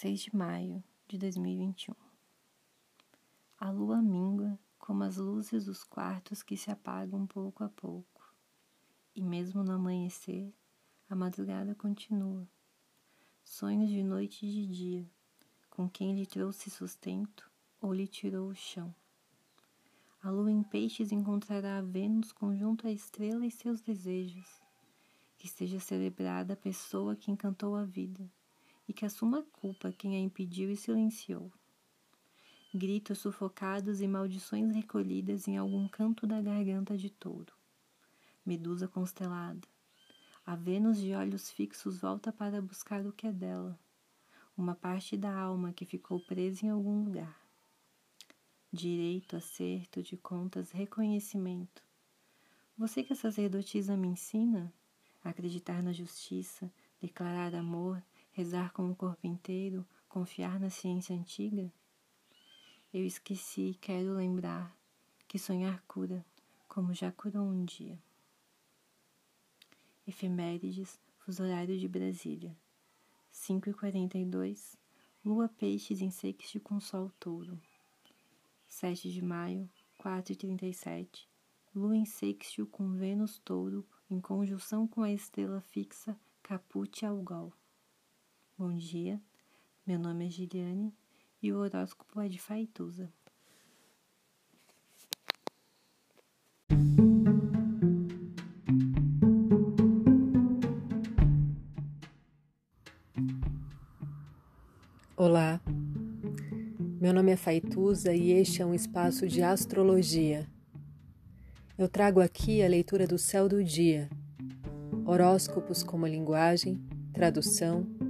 6 de maio de 2021. A lua mingua como as luzes dos quartos que se apagam pouco a pouco. E mesmo no amanhecer, a madrugada continua. Sonhos de noite e de dia, com quem lhe trouxe sustento ou lhe tirou o chão. A lua em peixes encontrará a Vênus conjunto à estrela e seus desejos. Que seja celebrada a pessoa que encantou a vida e que assuma a culpa quem a impediu e silenciou. Gritos sufocados e maldições recolhidas em algum canto da garganta de touro. Medusa constelada. A Vênus de olhos fixos volta para buscar o que é dela, uma parte da alma que ficou presa em algum lugar. Direito, acerto de contas, reconhecimento. Você que a sacerdotisa me ensina? Acreditar na justiça, declarar amor, rezar com o corpo inteiro, confiar na ciência antiga? Eu esqueci e quero lembrar que sonhar cura, como já curou um dia. Efemérides, fuso horário de Brasília. 5h42, Lua Peixes em sexto com Sol Touro. 7 de maio, 4h37, Lua em sexto com Vênus Touro em conjunção com a estrela fixa Caput Algol. Bom dia, meu nome é Giliane e o horóscopo é de Faituza. Olá, meu nome é Faituza e este é um espaço de astrologia. Eu trago aqui a leitura do céu do dia, horóscopos como linguagem, tradução